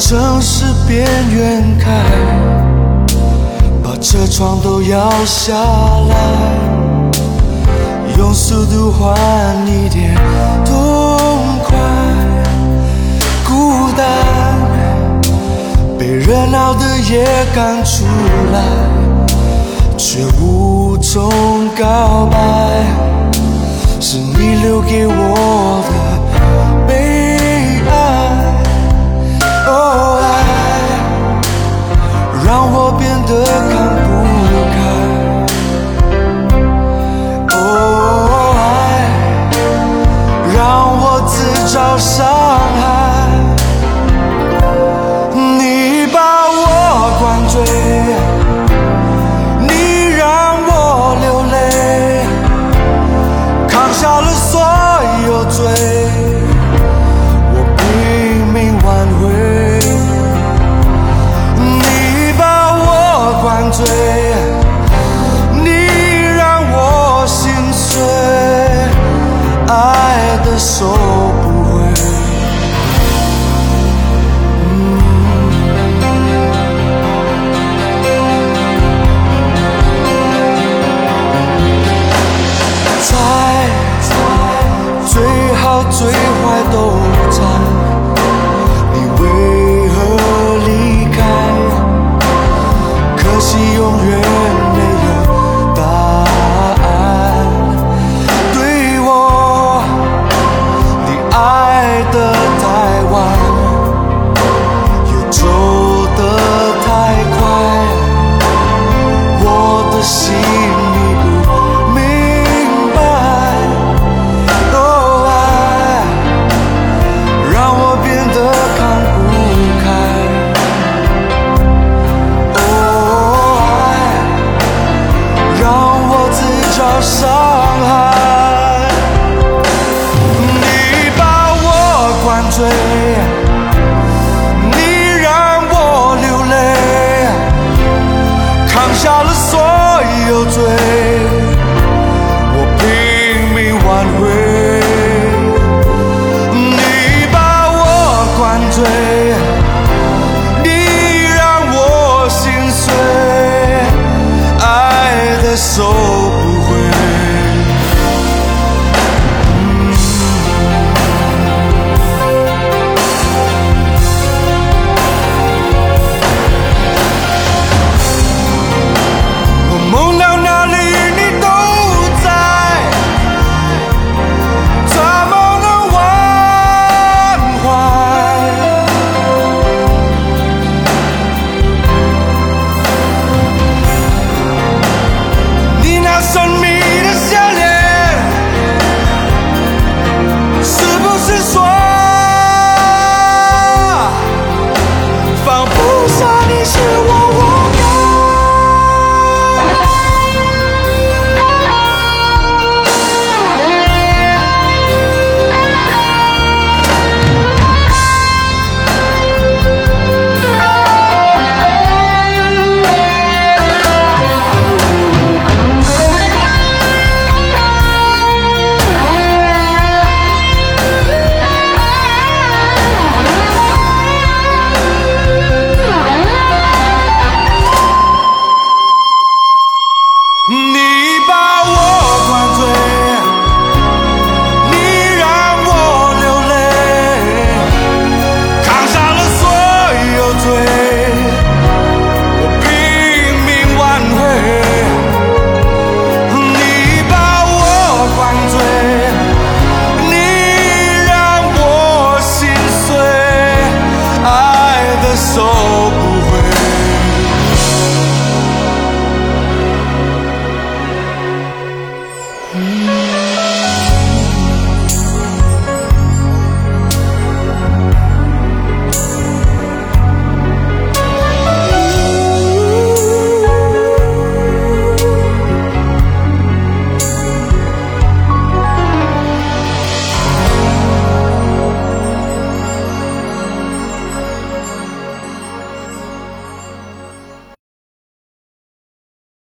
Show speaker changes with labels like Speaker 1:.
Speaker 1: 城市边缘开，把车窗都摇下来，用速度换一点痛快。孤单被热闹的夜赶出来，却无从告白，是你留给我伤害。你把我灌醉，你让我流泪，扛下了所有罪。我拼命挽回，你把我灌醉，你让我心碎，爱的收你永远。伤害。你把我灌醉。